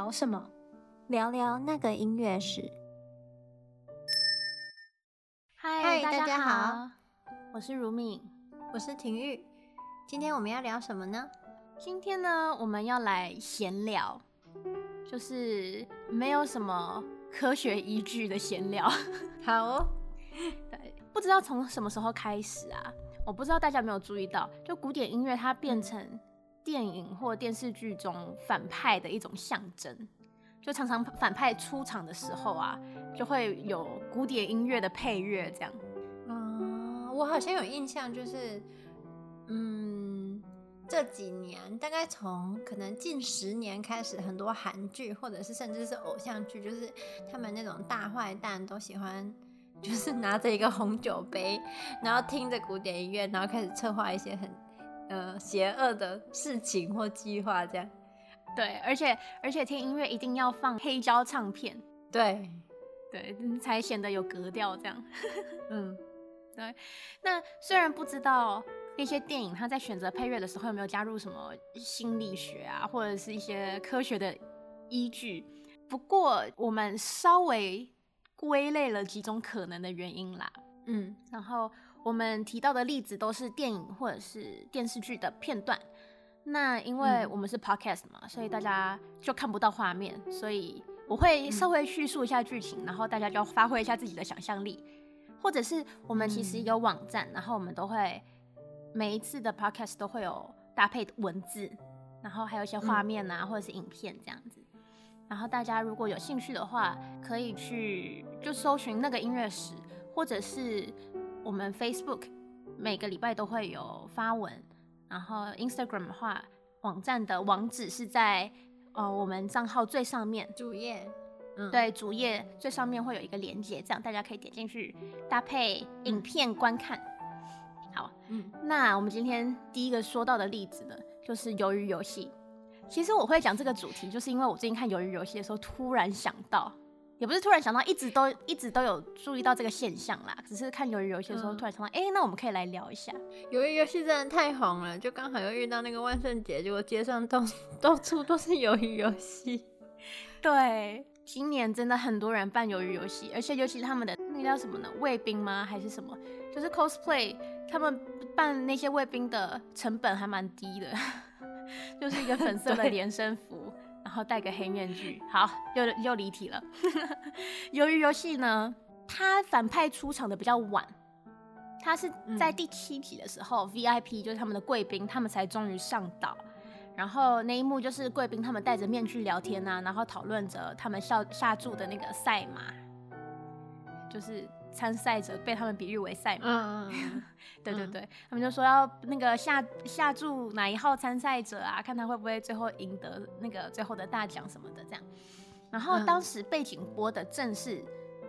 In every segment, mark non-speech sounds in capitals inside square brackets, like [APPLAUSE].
聊什么？聊聊那个音乐史。嗨，大家好，我是如敏，我是婷玉。今天我们要聊什么呢？今天呢，我们要来闲聊，就是没有什么科学依据的闲聊。[LAUGHS] 好哦，对，不知道从什么时候开始啊？我不知道大家有没有注意到，就古典音乐它变成电影或电视剧中反派的一种象征，就常常反派出场的时候啊，就会有古典音乐的配乐这样。嗯，我好像有印象，就是嗯，这几年大概从可能近十年开始，很多韩剧或者是甚至是偶像剧，就是他们那种大坏蛋都喜欢，就是拿着一个红酒杯，然后听着古典音乐，然后开始策划一些很。呃，邪恶的事情或计划这样，对，而且而且听音乐一定要放黑胶唱片，对对，才显得有格调这样。[LAUGHS] 嗯，对。那虽然不知道那些电影它在选择配乐的时候有没有加入什么心理学啊，或者是一些科学的依据，不过我们稍微归类了几种可能的原因啦。嗯，然后。我们提到的例子都是电影或者是电视剧的片段。那因为我们是 podcast 嘛，嗯、所以大家就看不到画面，所以我会稍微叙述一下剧情，嗯、然后大家就发挥一下自己的想象力。或者是我们其实有网站，嗯、然后我们都会每一次的 podcast 都会有搭配文字，然后还有一些画面啊，嗯、或者是影片这样子。然后大家如果有兴趣的话，可以去就搜寻那个音乐史，或者是。我们 Facebook 每个礼拜都会有发文，然后 Instagram 的话，网站的网址是在呃我们账号最上面主页，嗯，对，主页最上面会有一个连接，这样大家可以点进去搭配影片观看。好，嗯，那我们今天第一个说到的例子呢，就是鱿鱼游戏。其实我会讲这个主题，就是因为我最近看鱿鱼游戏的时候，突然想到。也不是突然想到，一直都一直都有注意到这个现象啦。只是看鱿鱼游戏的时候，突然想到，哎、嗯欸，那我们可以来聊一下。鱿鱼游戏真的太红了，就刚好又遇到那个万圣节，结果街上到到处都是鱿鱼游戏。对，今年真的很多人办鱿鱼游戏，而且尤其他们的那个叫什么呢？卫兵吗？还是什么？就是 cosplay，他们办那些卫兵的成本还蛮低的，[LAUGHS] 就是一个粉色的连身服。然后戴个黑面具，好，又又离题了。[LAUGHS] 由于游戏呢，他反派出场的比较晚，他是在第七集的时候，嗯，VIP 就是他们的贵宾，他们才终于上岛。然后那一幕就是贵宾他们戴着面具聊天啊，然后讨论着他们下下注的那个赛马，就是。参赛者被他们比喻为赛马，嗯 [LAUGHS] 嗯、对对对，嗯、他们就说要那个下下注哪一号参赛者啊，看他会不会最后赢得那个最后的大奖什么的这样。然后当时背景播的正是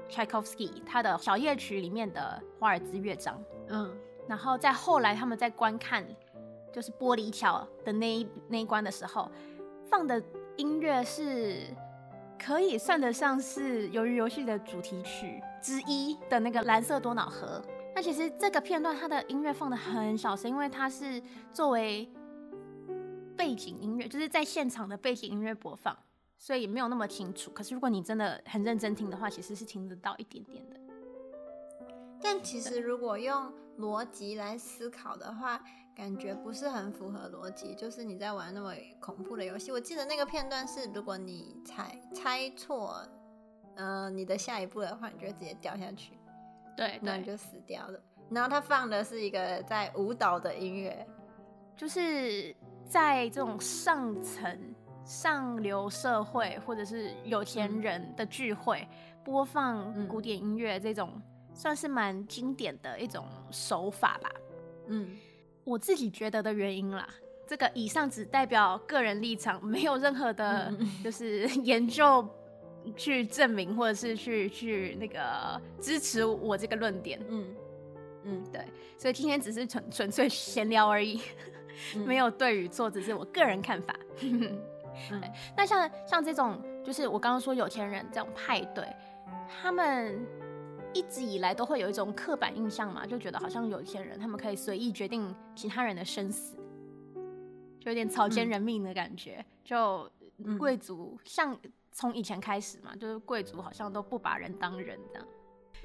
柴可夫斯基他的小夜曲里面的华尔兹乐章，嗯，然后在后来他们在观看就是玻璃桥的那一那一关的时候，放的音乐是可以算得上是鱿鱼游戏的主题曲。之一的那个蓝色多瑙河，那其实这个片段它的音乐放得很小声，因为它是作为背景音乐，就是在现场的背景音乐播放，所以没有那么清楚。可是如果你真的很认真听的话，其实是听得到一点点的。但其实如果用逻辑来思考的话，感觉不是很符合逻辑。就是你在玩那么恐怖的游戏，我记得那个片段是，如果你猜猜错。嗯、呃，你的下一步的话，你就直接掉下去，对，那你就死掉了。然后他放的是一个在舞蹈的音乐，就是在这种上层、上流社会或者是有钱人的聚会、嗯、播放古典音乐，这种算是蛮经典的一种手法吧。嗯，我自己觉得的原因啦，这个以上只代表个人立场，没有任何的，就是 [LAUGHS] 研究。去证明或者是去去那个支持我这个论点，嗯嗯，对，所以今天只是纯纯粹闲聊而已，嗯、没有对与错，只是我个人看法。[LAUGHS] 嗯、那像像这种，就是我刚刚说有钱人这种派对，他们一直以来都会有一种刻板印象嘛，就觉得好像有钱人他们可以随意决定其他人的生死，就有点草菅人命的感觉，嗯、就。贵族像从以前开始嘛，就是贵族好像都不把人当人这样，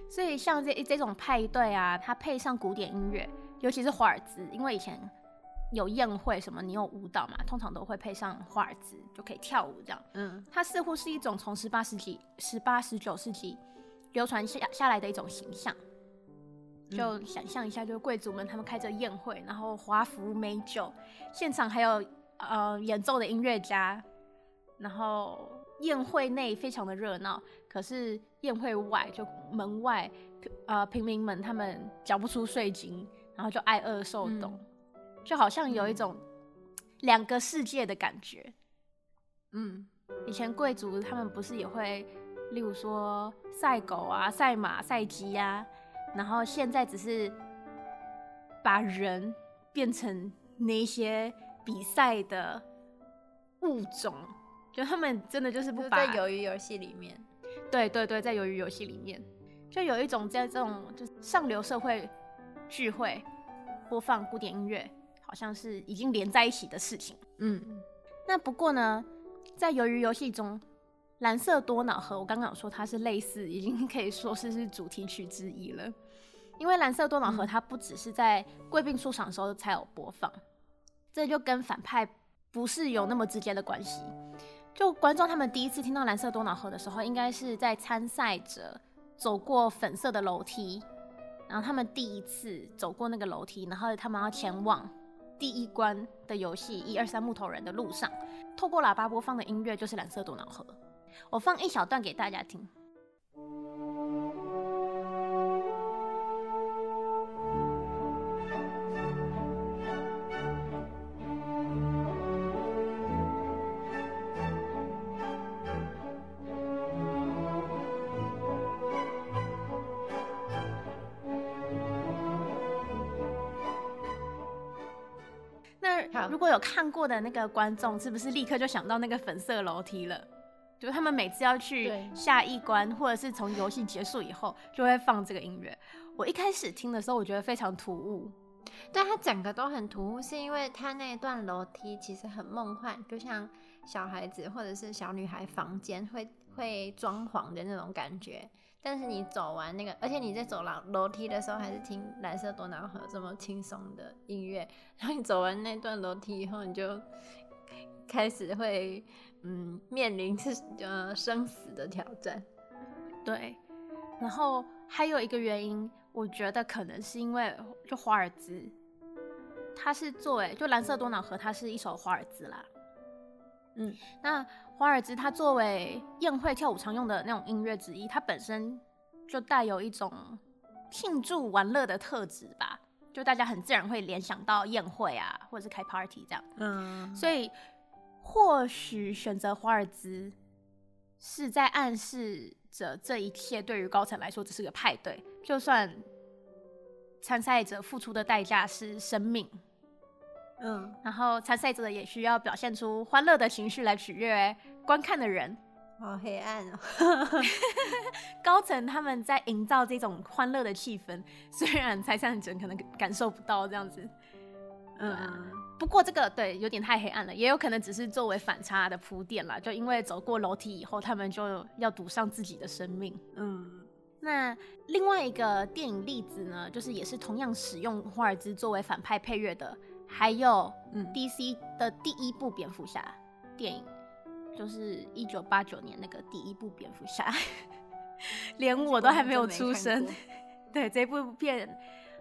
所以像这这种派对啊，它配上古典音乐，尤其是华尔兹，因为以前有宴会什么，你有舞蹈嘛，通常都会配上华尔兹，就可以跳舞这样。嗯，它似乎是一种从十八世纪、十八、十九世纪流传下下来的一种形象。就想象一下，就是贵族们他们开着宴会，然后华服美酒，现场还有呃演奏的音乐家，然后宴会内非常的热闹。可是宴会外就门外，呃平民们他们缴不出税金，然后就挨饿受冻，嗯、就好像有一种两个世界的感觉。嗯，以前贵族他们不是也会，例如说赛狗啊、赛马、赛鸡呀。然后现在只是把人变成那些比赛的物种，就他们真的就是不把在鱿鱼游戏里面，对对对，在鱿鱼游戏里面，就有一种在这种就是上流社会聚会播放古典音乐，好像是已经连在一起的事情。嗯，那不过呢，在鱿鱼游戏中，蓝色多瑙河，我刚刚有说它是类似，已经可以说是是主题曲之一了。因为蓝色多瑙河，它不只是在贵宾出场的时候才有播放，这就跟反派不是有那么直接的关系。就观众他们第一次听到蓝色多瑙河的时候，应该是在参赛者走过粉色的楼梯，然后他们第一次走过那个楼梯，然后他们要前往第一关的游戏一二三木头人的路上，透过喇叭播放的音乐就是蓝色多瑙河。我放一小段给大家听。如果有看过的那个观众，是不是立刻就想到那个粉色楼梯了？就他们每次要去下一关，或者是从游戏结束以后，就会放这个音乐。我一开始听的时候，我觉得非常突兀。对，它整个都很突兀，是因为它那一段楼梯其实很梦幻，就像小孩子或者是小女孩房间会会装潢的那种感觉。但是你走完那个，而且你在走廊楼梯的时候，还是听蓝色多瑙河这么轻松的音乐。然后你走完那段楼梯以后，你就开始会嗯面临是呃生死的挑战。对，然后还有一个原因，我觉得可能是因为就华尔兹，它是作为就蓝色多瑙河，它是一首华尔兹啦。嗯，那华尔兹它作为宴会跳舞常用的那种音乐之一，它本身就带有一种庆祝玩乐的特质吧，就大家很自然会联想到宴会啊，或者是开 party 这样。嗯，所以或许选择华尔兹是在暗示着这一切对于高层来说只是个派对，就算参赛者付出的代价是生命。嗯，然后参赛者也需要表现出欢乐的情绪来取悦观看的人。好黑暗哦！高层他们在营造这种欢乐的气氛，虽然参赛者可能感受不到这样子。嗯，啊、不过这个对有点太黑暗了，也有可能只是作为反差的铺垫啦。就因为走过楼梯以后，他们就要赌上自己的生命。嗯，那另外一个电影例子呢，就是也是同样使用华尔兹作为反派配乐的。还有，DC 的第一部蝙蝠侠电影，就是一九八九年那个第一部蝙蝠侠，[LAUGHS] 连我都还没有出生。[LAUGHS] 对，这部片，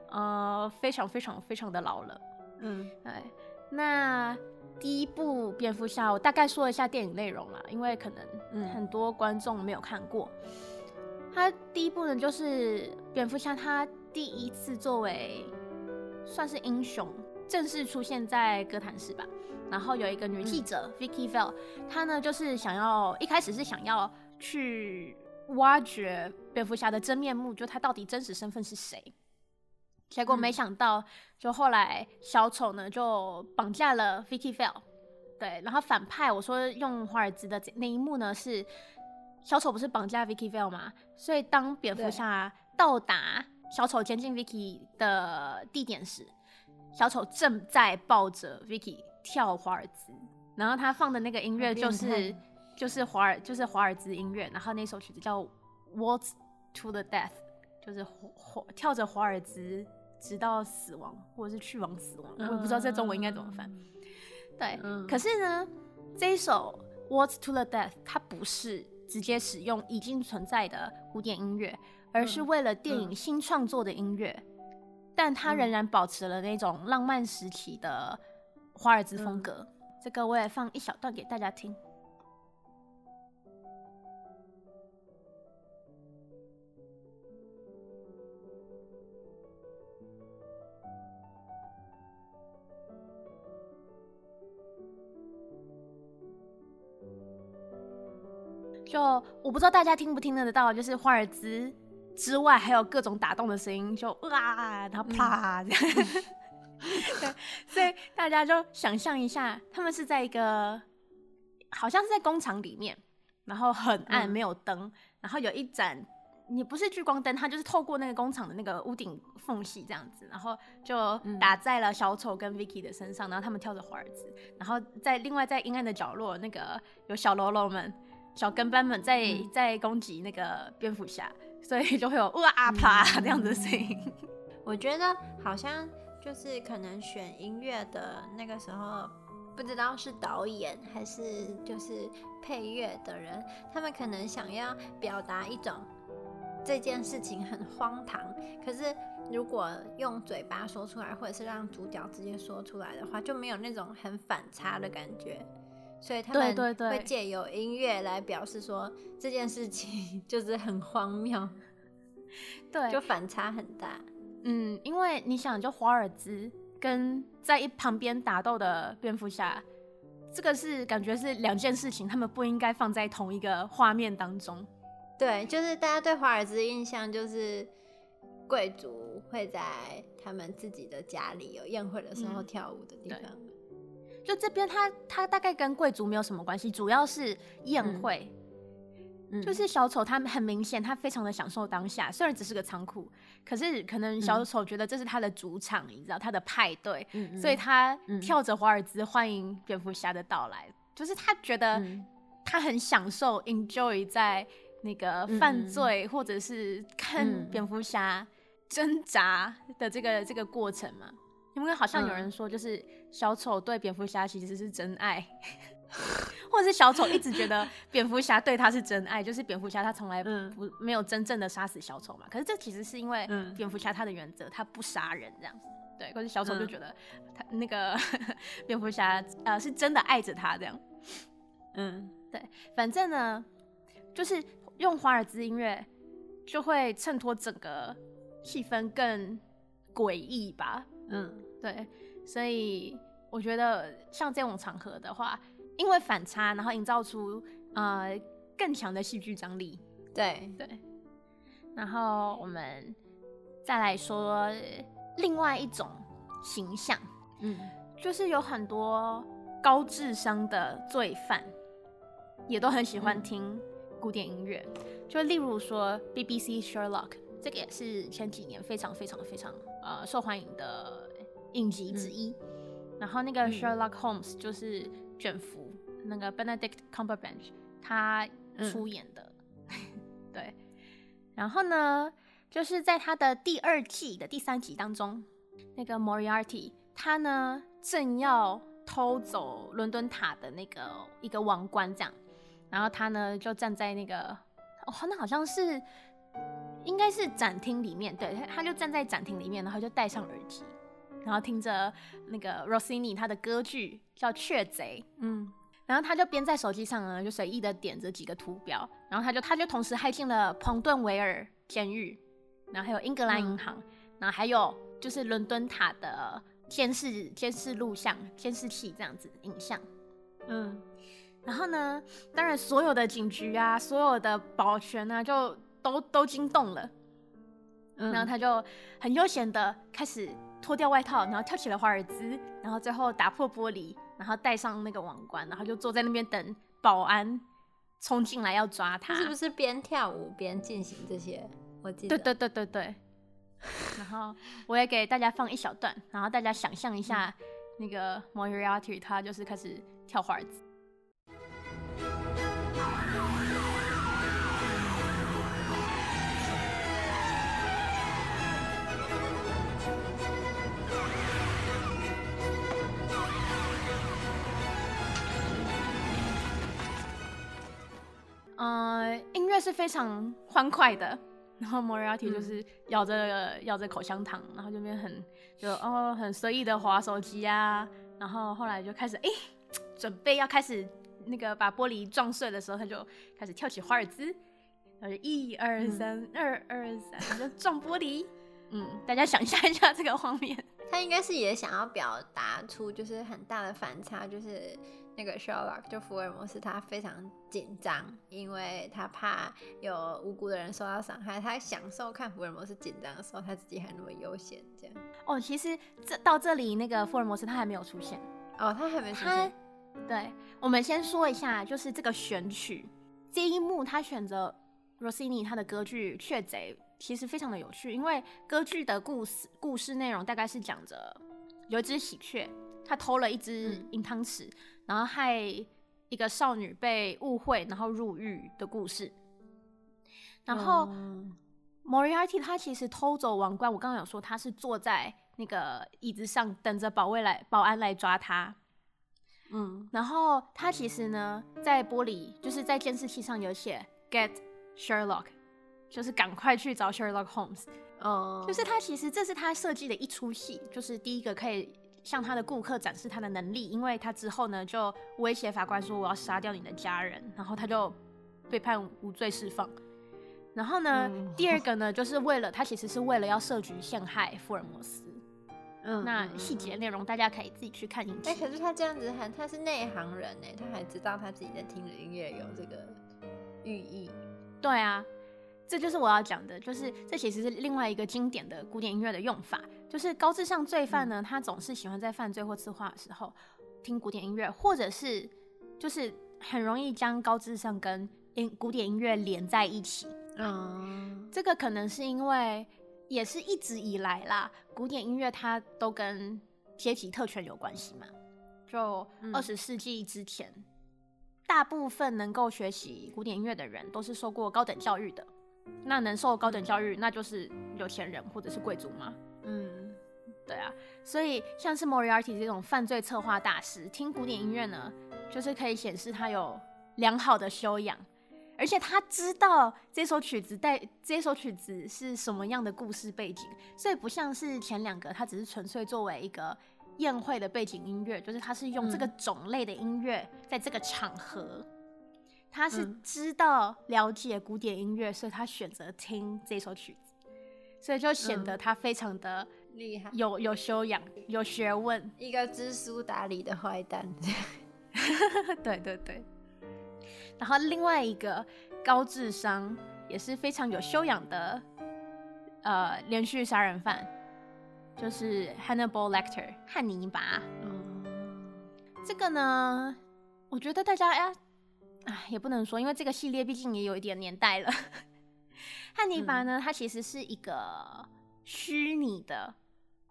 呃，非常非常非常的老了。嗯，对。那第一部蝙蝠侠，我大概说一下电影内容啦，因为可能很多观众没有看过。他第一部呢，就是蝙蝠侠他第一次作为算是英雄。正式出现在哥谭市吧，然后有一个女记者、嗯、Vicky Vale，她呢就是想要一开始是想要去挖掘蝙蝠侠的真面目，就他到底真实身份是谁。结果没想到，就后来小丑呢就绑架了 Vicky Vale，对，然后反派我说用华尔兹的那一幕呢是小丑不是绑架 Vicky Vale 吗？所以当蝙蝠侠到达小丑监禁 Vicky 的地点时。小丑正在抱着 Vicky 跳华尔兹，然后他放的那个音乐就是就是华尔就是华尔兹音乐，然后那首曲子叫《Waltz to the Death》，就是华跳着华尔兹直到死亡，或者是去往死亡，我也不知道在中文应该怎么翻。对，嗯、可是呢，这一首《Waltz to the Death》它不是直接使用已经存在的古典音乐，而是为了电影新创作的音乐，但它仍然保持了那种浪漫时期的华尔兹风格。嗯这个我也放一小段给大家听。就我不知道大家听不听得到，就是华尔兹之外还有各种打动的声音，就哇，然后啪这样。嗯 [LAUGHS] 对，所以大家就想象一下，他们是在一个好像是在工厂里面，然后很暗，没有灯，嗯、然后有一盏，也不是聚光灯，它就是透过那个工厂的那个屋顶缝隙这样子，然后就打在了小丑跟 Vicky 的身上，然后他们跳着华尔兹，然后在另外在阴暗的角落，那个有小喽啰们、小跟班们在、嗯、在攻击那个蝙蝠侠，所以就会有哇啊啪这样子的声音。我觉得好像。就是可能选音乐的那个时候，不知道是导演还是就是配乐的人，他们可能想要表达一种这件事情很荒唐，可是如果用嘴巴说出来，或者是让主角直接说出来的话，就没有那种很反差的感觉，所以他们会借由音乐来表示说这件事情 [LAUGHS] 就是很荒谬，[LAUGHS] 对，就反差很大。嗯，因为你想，就华尔兹跟在一旁边打斗的蝙蝠侠，这个是感觉是两件事情，他们不应该放在同一个画面当中。对，就是大家对华尔兹印象就是贵族会在他们自己的家里有宴会的时候跳舞的地方。嗯、就这边，他他大概跟贵族没有什么关系，主要是宴会。嗯就是小丑，他很明显，他非常的享受当下。虽然只是个仓库，可是可能小丑觉得这是他的主场，你知道，他的派对，嗯、所以他跳着华尔兹欢迎蝙蝠侠的到来。就是他觉得他很享受，enjoy 在那个犯罪或者是看蝙蝠侠挣扎的这个这个过程嘛。因为好像有人说，就是小丑对蝙蝠侠其实是真爱。[LAUGHS] 或者是小丑一直觉得蝙蝠侠对他是真爱，就是蝙蝠侠他从来不、嗯、没有真正的杀死小丑嘛。可是这其实是因为蝙蝠侠他的原则，他不杀人这样子。对，可是小丑就觉得他那个 [LAUGHS] 蝙蝠侠呃是真的爱着他这样。嗯，对，反正呢就是用华尔兹音乐就会衬托整个气氛更诡异吧。嗯，对，所以我觉得像这种场合的话。因为反差，然后营造出呃更强的戏剧张力。对对。然后我们再来说另外一种形象，嗯，就是有很多高智商的罪犯，也都很喜欢听古典音乐。嗯、就例如说 BBC Sherlock，这个也是前几年非常非常非常呃受欢迎的影集之一。嗯、然后那个 Sherlock Holmes 就是卷福。那个 Benedict Cumberbatch 他出演的，嗯、[LAUGHS] 对，然后呢，就是在他的第二季的第三集当中，那个 Moriarty 他呢正要偷走伦敦塔的那个一个王冠，这样，然后他呢就站在那个，哦，那好像是应该是展厅里面，对，他就站在展厅里面，然后就戴上耳机，然后听着那个 Rossini 他的歌剧叫《雀贼》，嗯。然后他就边在手机上呢，就随意的点着几个图标，然后他就他就同时骇进了彭顿维尔监狱，然后还有英格兰银行，嗯、然后还有就是伦敦塔的监视监视录像监视器这样子影像，嗯，然后呢，当然所有的警局啊，所有的保全啊，就都都惊动了，嗯、然后他就很悠闲的开始脱掉外套，然后跳起了华尔兹，然后最后打破玻璃。然后戴上那个王冠，然后就坐在那边等保安冲进来要抓他。是不是边跳舞边进行这些？我记得。对对对对对。然后我也给大家放一小段，然后大家想象一下，那个 Moriarty 他就是开始跳华尔兹。呃，音乐是非常欢快的，[LAUGHS] 然后 Moriarty 就是咬着、嗯、咬着口香糖，然后这边很就哦很随意的滑手机啊，然后后来就开始哎、欸，[TSK] 准备要开始那个把玻璃撞碎的时候，他就开始跳起华尔兹，然后就一二三二二三就撞玻璃，[LAUGHS] 嗯，大家想象一下这个画面，他应该是也想要表达出就是很大的反差，就是。那个 Sherlock 就福尔摩斯，他非常紧张，因为他怕有无辜的人受到伤害。他享受看福尔摩斯紧张的时候，他自己还那么悠闲，这样。哦，其实这到这里，那个福尔摩斯他还没有出现。哦，他还没出现。对，我们先说一下，就是这个选曲这一幕，他选择 Rossini 他的歌剧《雀贼》，其实非常的有趣，因为歌剧的故事故事内容大概是讲着有一只喜鹊，他偷了一只银汤匙。嗯然后害一个少女被误会，然后入狱的故事。然后、嗯、Moriarty 他其实偷走王冠，我刚刚有说他是坐在那个椅子上等着保卫来保安来抓他。嗯，然后他其实呢，在玻璃就是在监视器上有写 “Get Sherlock”，就是赶快去找 Sherlock Holmes。哦、嗯，就是他其实这是他设计的一出戏，就是第一个可以。向他的顾客展示他的能力，因为他之后呢就威胁法官说，我要杀掉你的家人，然后他就被判无罪释放。然后呢，嗯、第二个呢就是为了他其实是为了要设局陷害福尔摩斯。嗯，那细节内容大家可以自己去看影片。哎、欸，可是他这样子还他是内行人呢，他还知道他自己在听的音乐有这个寓意。对啊。这就是我要讲的，就是这其实是另外一个经典的古典音乐的用法，就是高智商罪犯呢，他总是喜欢在犯罪或策划的时候听古典音乐，或者是就是很容易将高智商跟音古典音乐连在一起。嗯，这个可能是因为也是一直以来啦，古典音乐它都跟阶级特权有关系嘛。就二十世纪之前，大部分能够学习古典音乐的人都是受过高等教育的。那能受高等教育，那就是有钱人或者是贵族吗？嗯，对啊。所以像是 Moriarty 这种犯罪策划大师，听古典音乐呢，就是可以显示他有良好的修养，而且他知道这首曲子带这首曲子是什么样的故事背景，所以不像是前两个，他只是纯粹作为一个宴会的背景音乐，就是他是用这个种类的音乐在这个场合。他是知道了解古典音乐，嗯，所以他选择听这首曲子，所以就显得他非常的厉害，有有修养，有学问，一个知书达理的坏蛋。[LAUGHS] 对对对。然后另外一个高智商也是非常有修养的，呃，连续杀人犯，就是 Hannibal Lecter 汉尼拔。嗯，这个呢，我觉得大家呀。哎，也不能说，因为这个系列毕竟也有一点年代了。[LAUGHS] 汉尼拔呢，他其实是一个虚拟的、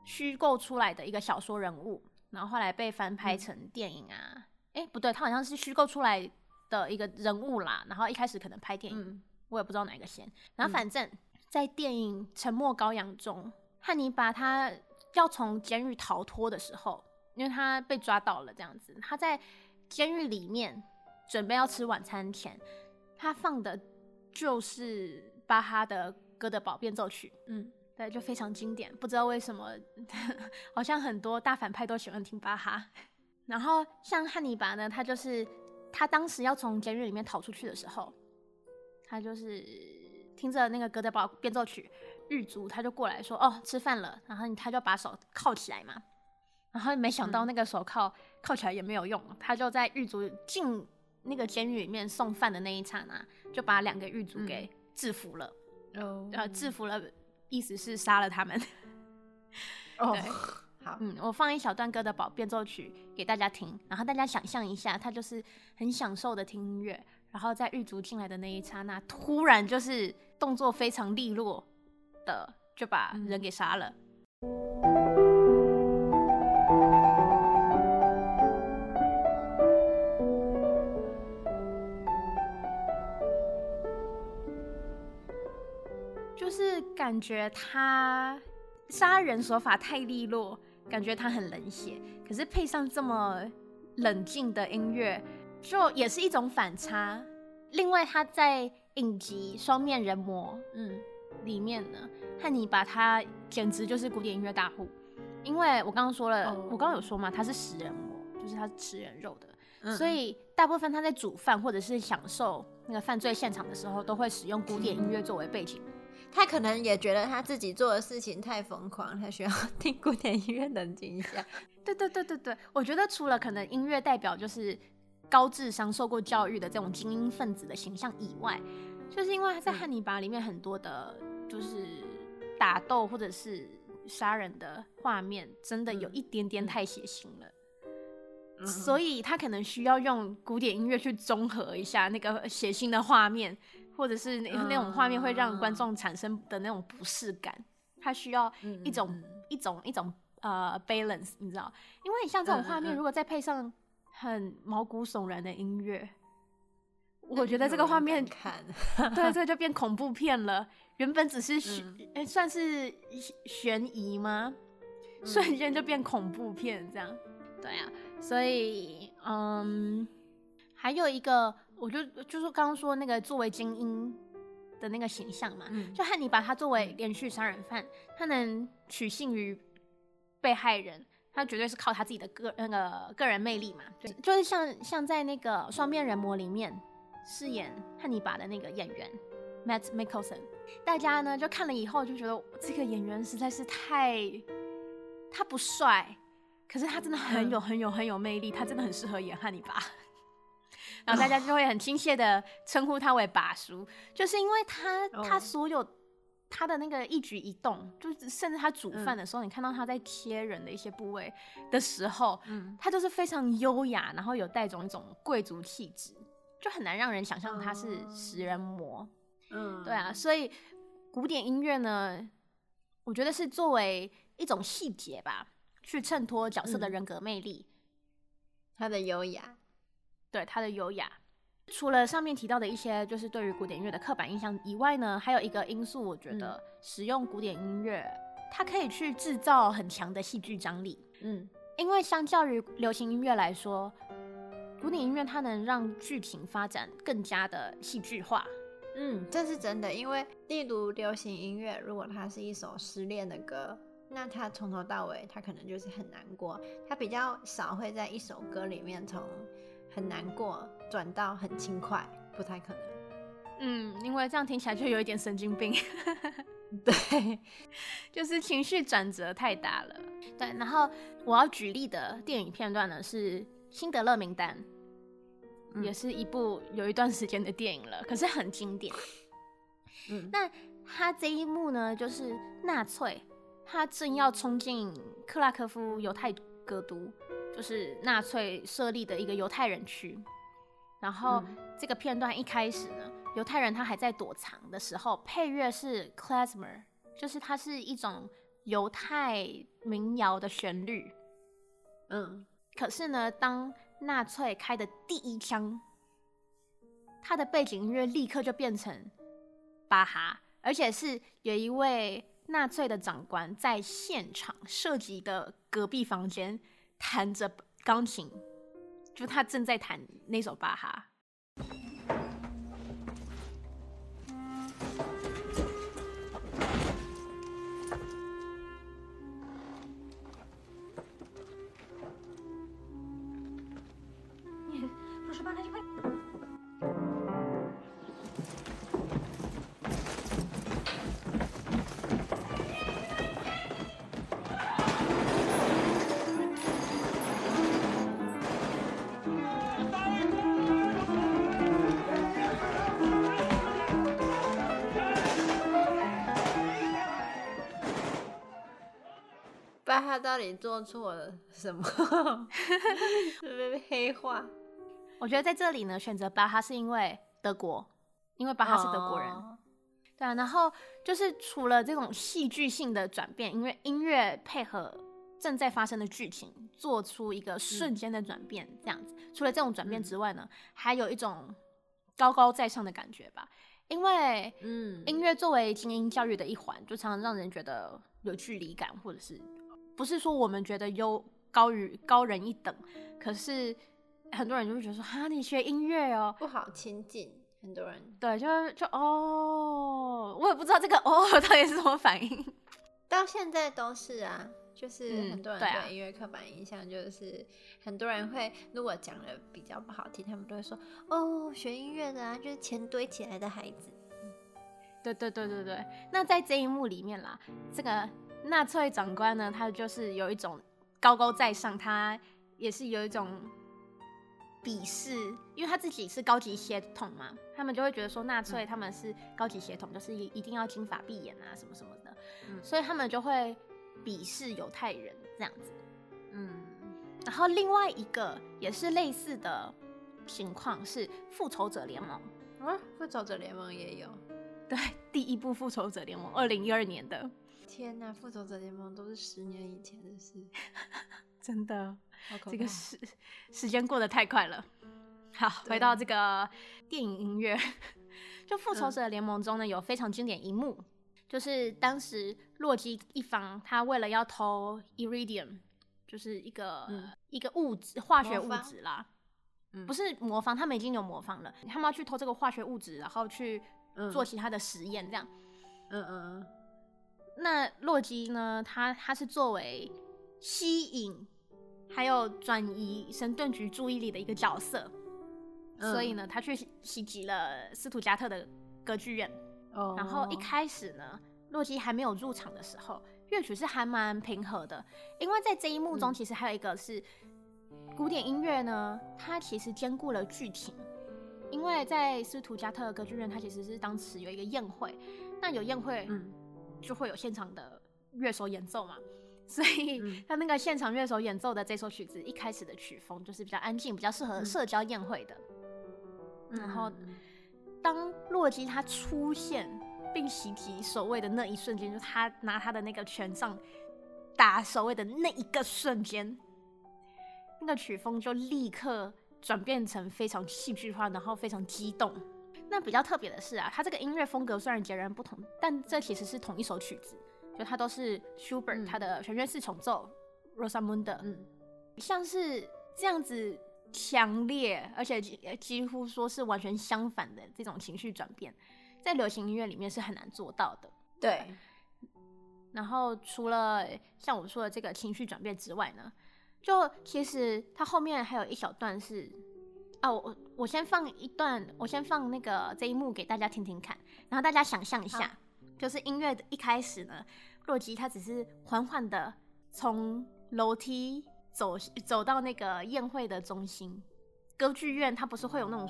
虚构出来的一个小说人物，然后后来被翻拍成电影啊。哎、嗯，不对，他好像是虚构出来的一个人物啦。然后一开始可能拍电影，嗯、我也不知道哪个先。然后反正，在电影《沉默羔羊》中，汉尼拔他要从监狱逃脱的时候，因为他被抓到了，这样子，他在监狱里面。准备要吃晚餐前，他放的就是巴哈的《哥德堡变奏曲》。嗯，对，就非常经典。不知道为什么，[LAUGHS] 好像很多大反派都喜欢听巴哈。然后像汉尼拔呢，他就是他当时要从监狱里面逃出去的时候，他就是听着那个《哥德堡变奏曲》，狱卒他就过来说：“哦，吃饭了。”然后他就把手铐起来嘛。然后没想到那个手铐铐起来也没有用，他就在狱卒进。那个监狱里面送饭的那一刹那，就把两个狱卒给制服了。哦、嗯，然后制服了，意思是杀了他们。哦，对，好，嗯，我放一小段《歌的《宝变奏曲》给大家听，然后大家想象一下，他就是很享受的听音乐，然后在狱卒进来的那一刹那，突然就是动作非常利落的就把人给杀了。嗯感觉他杀人手法太利落，感觉他很冷血，可是配上这么冷静的音乐，就也是一种反差。另外，他在影集《双面人魔》嗯里面呢，汉尼拔他简直就是古典音乐大户，因为我刚刚说了，哦、我刚刚有说嘛，他是食人魔，就是他是吃人肉的，嗯、所以大部分他在煮饭或者是享受那个犯罪现场的时候，都会使用古典音乐作为背景。他可能也觉得他自己做的事情太疯狂，他需要 [LAUGHS] 听古典音乐冷静一下。[LAUGHS] 对对对对对，我觉得除了可能音乐代表就是。高智商、受过教育的这种精英分子的形象以外，就是因为他在汉尼拔里面很多的，就是打斗或者是杀人的画面，真的有一点点太血腥了，嗯、所以他可能需要用古典音乐去综合一下那个血腥的画面，或者是那那种画面会让观众产生的那种不适感，它需要一种、嗯、一种一种呃 balance，你知道？因为像这种画面，如果再配上。很毛骨悚然的音乐，我觉得这个画面看，对，这就变恐怖片了。原本只是悬，算是悬疑吗？嗯、瞬间就变恐怖片这样。对啊，所以，嗯，还有一个，我就就是刚刚说那个作为精英的那个形象嘛，嗯、就汉尼拔他作为连续杀人犯，他能取信于被害人。他绝对是靠他自己的个那个个人魅力嘛，就就是像像在那个双面人魔里面饰演汉尼拔的那个演员 Matt Mickelson，大家呢就看了以后就觉得这个演员实在是太，他不帅，可是他真的很有很有很有魅力，他真的很适合演汉尼拔，然后大家就会很亲切的称呼他为把叔，就是因为他他所有。他的那个一举一动，就是甚至他煮饭的时候，嗯、你看到他在切人的一些部位的时候，嗯，他就是非常优雅，然后有带种一种贵族气质，就很难让人想象他是食人魔。嗯，对啊，所以古典音乐呢，我觉得是作为一种细节吧，去衬托角色的人格魅力，嗯、他的优雅，对，他的优雅。除了上面提到的一些，就是对于古典音乐的刻板印象以外呢，还有一个因素，我觉得使用古典音乐，它可以去制造很强的戏剧张力。嗯，因为相较于流行音乐来说，古典音乐它能让剧情发展更加的戏剧化。嗯，这是真的，因为例如流行音乐，如果它是一首失恋的歌，那它从头到尾，它可能就是很难过，它比较少会在一首歌里面从。很难过，转到很轻快，不太可能。嗯，因为这样听起来就有一点神经病。[LAUGHS] 对，就是情绪转折太大了。对，然后我要举例的电影片段呢是《辛德勒名单》，嗯，也是一部有一段时间的电影了，可是很经典。嗯，[LAUGHS] 那他这一幕呢，就是纳粹他正要冲进克拉科夫犹太格都。就是纳粹设立的一个犹太人区，然后这个片段一开始呢，犹太人他还在躲藏的时候，配乐是 klezmer，就是它是一种犹太民谣的旋律。嗯，可是呢，当纳粹开的第一枪，他的背景音乐立刻就变成巴哈，而且是有一位纳粹的长官在现场设计的隔壁房间。弹着钢琴，就他正在弹那首巴哈。到底做错了什么？[LAUGHS] 被黑化？我觉得在这里呢，选择巴哈是因为德国，因为巴哈是德国人。Oh. 对啊，然后就是除了这种戏剧性的转变，因为音乐配合正在发生的剧情，做出一个瞬间的转变，这样子。嗯、除了这种转变之外呢，嗯、还有一种高高在上的感觉吧。因为嗯，音乐作为精英教育的一环，就常常让人觉得有距离感，或者是不是说我们觉得优高于高人一等，可是很多人就会觉得说，哈，你学音乐哦，不好亲近，很多人对，就就哦，我也不知道这个哦 [LAUGHS] 到底是什么反应，[LAUGHS] 到现在都是啊。就是很多人对音乐刻板印象，就是很多人会如果讲的比较不好听，他们都会说哦，学音乐的啊，就是钱堆起来的孩子。对对对对对。那在这一幕里面啦，这个纳粹长官呢，他就是有一种高高在上，他也是有一种鄙视，因为他自己是高级血统嘛，他们就会觉得说纳粹他们是高级血统，就是一一定要金发碧眼啊什么什么的，嗯，所以他们就会。鄙视犹太人这样子，嗯，然后另外一个也是类似的情况是复仇者联盟，啊，复仇者联盟也有，对，第一部复仇者联盟二零一二年的，天哪，复仇者联盟都是十年以前的事，[LAUGHS] 真的，这个时时间过得太快了。好，回到这个电影音乐，[LAUGHS] 就复仇者联盟中呢，有非常经典一幕。就是当时洛基一方，他为了要偷 Iridium，就是一个、嗯、一个物质，化学物质啦，不是魔方，他们已经有魔方了，他们要去偷这个化学物质，然后去做其他的实验，这样。嗯嗯嗯。那洛基呢？他他是作为吸引还有转移神盾局注意力的一个角色，嗯、所以呢，他去袭击了斯图加特的歌剧院。哦然后一开始呢，洛基还没有入场的时候，乐曲是还蛮平和的。因为在这一幕中，其实还有一个是古典音乐呢，它其实兼顾了剧情。因为在斯图加特歌剧院，它其实是当时有一个宴会，那有宴会，嗯，就会有现场的乐手演奏嘛。所以他那个现场乐手演奏的这首曲子，一开始的曲风就是比较安静，比较适合社交宴会的。然后。当洛基他出现并袭击守卫的那一瞬间，就他拿他的那个权杖打守卫的那一个瞬间，那个曲风就立刻转变成非常戏剧化，然后非常激动。那比较特别的是啊，他这个音乐风格虽然截然不同，但这其实是同一首曲子，就它都是舒伯特他的弦乐四重奏《Rosamunde》，嗯，像是这样子。强烈，而且几几乎说是完全相反的这种情绪转变，在流行音乐里面是很难做到的。对。然后除了像我说的这个情绪转变之外呢，就其实它后面还有一小段是，啊，我我先放一段，我先放那个这一幕给大家听听看，然后大家想象一下，就是音乐的一开始呢，洛基他只是缓缓的从楼梯。走走到那个宴会的中心，歌剧院它不是会有那种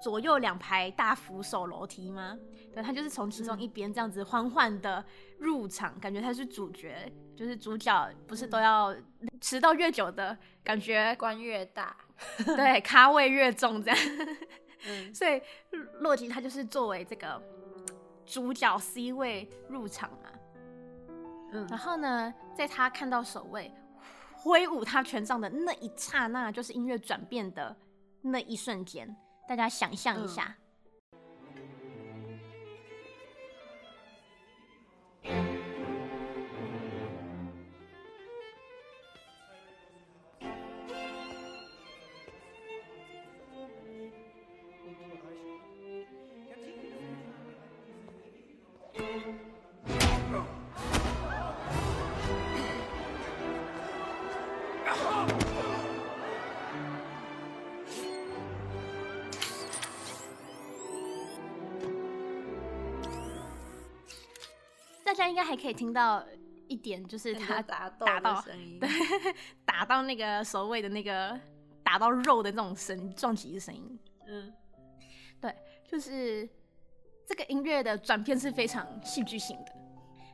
左右两排大扶手楼梯吗？对，他就是从其中一边这样子缓缓的入场，嗯，感觉他是主角，就是主角不是都要迟到越久的感觉官越大，[LAUGHS] 对，咖位越重这样。嗯，所以洛基他就是作为这个主角 C 位入场嘛。嗯，然后呢，在他看到守卫。挥舞他权杖的那一刹那，就是音乐转变的那一瞬间。大家想象一下。嗯大家应该还可以听到一点，就是他打打到声音，对，[LAUGHS] 打到那个所谓的那个打到肉的那种声撞击的声音。嗯，对，就是这个音乐的转变是非常戏剧性的。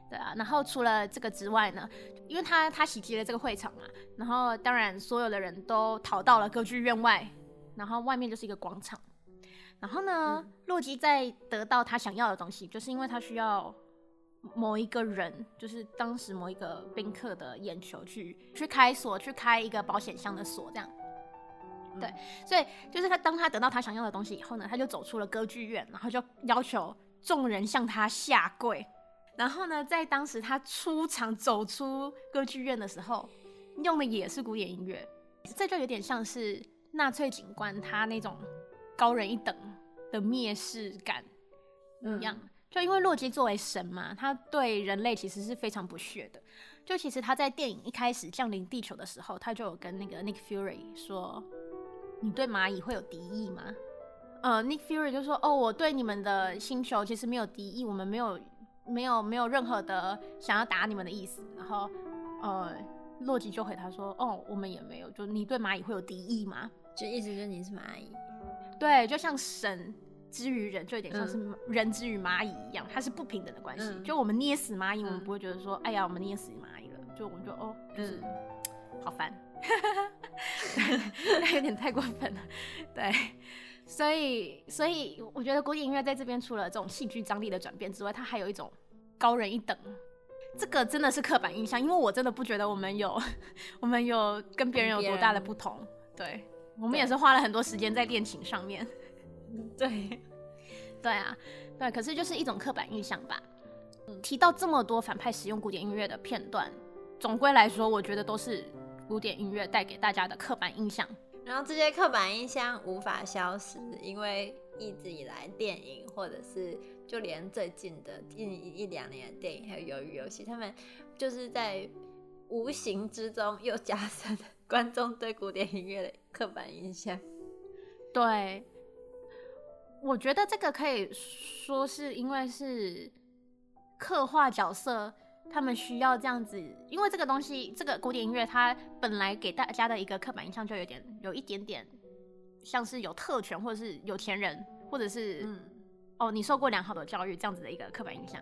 对啊，然后除了这个之外呢，因为他他袭击了这个会场嘛，然后当然所有的人都逃到了歌剧院外，然后外面就是一个广场。然后呢，嗯、洛基在得到他想要的东西，就是因为他需要。某一个人，就是当时某一个宾客的眼球去去开锁，去开一个保险箱的锁，这样。对，所以就是他当他得到他想要的东西以后呢，他就走出了歌剧院，然后就要求众人向他下跪。然后呢，在当时他出场走出歌剧院的时候，用的也是古典音乐，这就有点像是纳粹警官他那种高人一等的蔑视感一样。嗯、就因为洛基作为神嘛，他对人类其实是非常不屑的。就其实他在电影一开始降临地球的时候，他就有跟那个 Nick Fury 说：“你对蚂蚁会有敌意吗？”呃，Nick Fury 就说：“哦，我对你们的星球其实没有敌意，我们没有。”没有没有任何的想要打你们的意思，然后，呃，洛基就回他说：“哦，我们也没有，就你对蚂蚁会有敌意吗？就意思就是你是蚂蚁，对，就像神之于人，就有点像是人之于蚂蚁一样，它是不平等的关系。嗯、就我们捏死蚂蚁，我们不会觉得说，嗯、哎呀，我们捏死蚂蚁了，就我们就哦，就是、嗯、好烦，[LAUGHS] 对，有点太过分了，对。”所以，所以我觉得古典音乐在这边除了这种戏剧张力的转变之外，它还有一种高人一等。这个真的是刻板印象，因为我真的不觉得我们有，[LAUGHS] 我们有跟别人有多大的不同。对，我们也是花了很多时间在练琴上面。对，[LAUGHS] 对啊，对。可是就是一种刻板印象吧。提到这么多反派使用古典音乐的片段，总归来说，我觉得都是古典音乐带给大家的刻板印象。然后这些刻板印象无法消失，因为一直以来电影或者是就连最近的一一两年的电影还有鱿鱼游戏，他们就是在无形之中又加深观众对古典音乐的刻板印象。对，我觉得这个可以说是因为是刻画角色。他们需要这样子，因为这个东西，这个古典音乐，它本来给大家的一个刻板印象就有点，有一点点像是有特权，或者是有钱人，或者是，嗯，哦，你受过良好的教育这样子的一个刻板印象。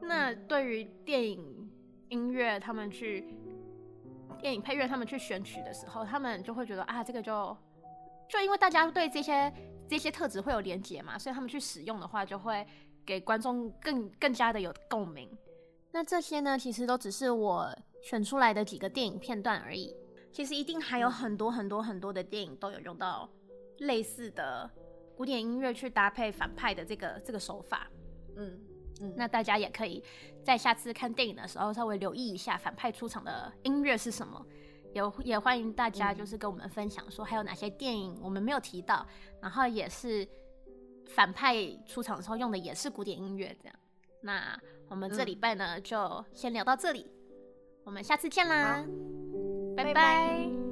那对于电影音乐，他们去电影配乐，他们去选曲的时候，他们就会觉得啊，这个就就因为大家对这些这些特质会有连结嘛，所以他们去使用的话，就会给观众更更加的有共鸣。那这些呢，其实都只是我选出来的几个电影片段而已。其实一定还有很多很多很多的电影都有用到类似的古典音乐去搭配反派的这个这个手法。嗯嗯，那大家也可以在下次看电影的时候稍微留意一下反派出场的音乐是什么。有也欢迎大家就是跟我们分享说还有哪些电影我们没有提到，然后也是反派出场的时候用的也是古典音乐这样。那。我们这礼拜呢，就先聊到这里，我们下次见啦，拜拜。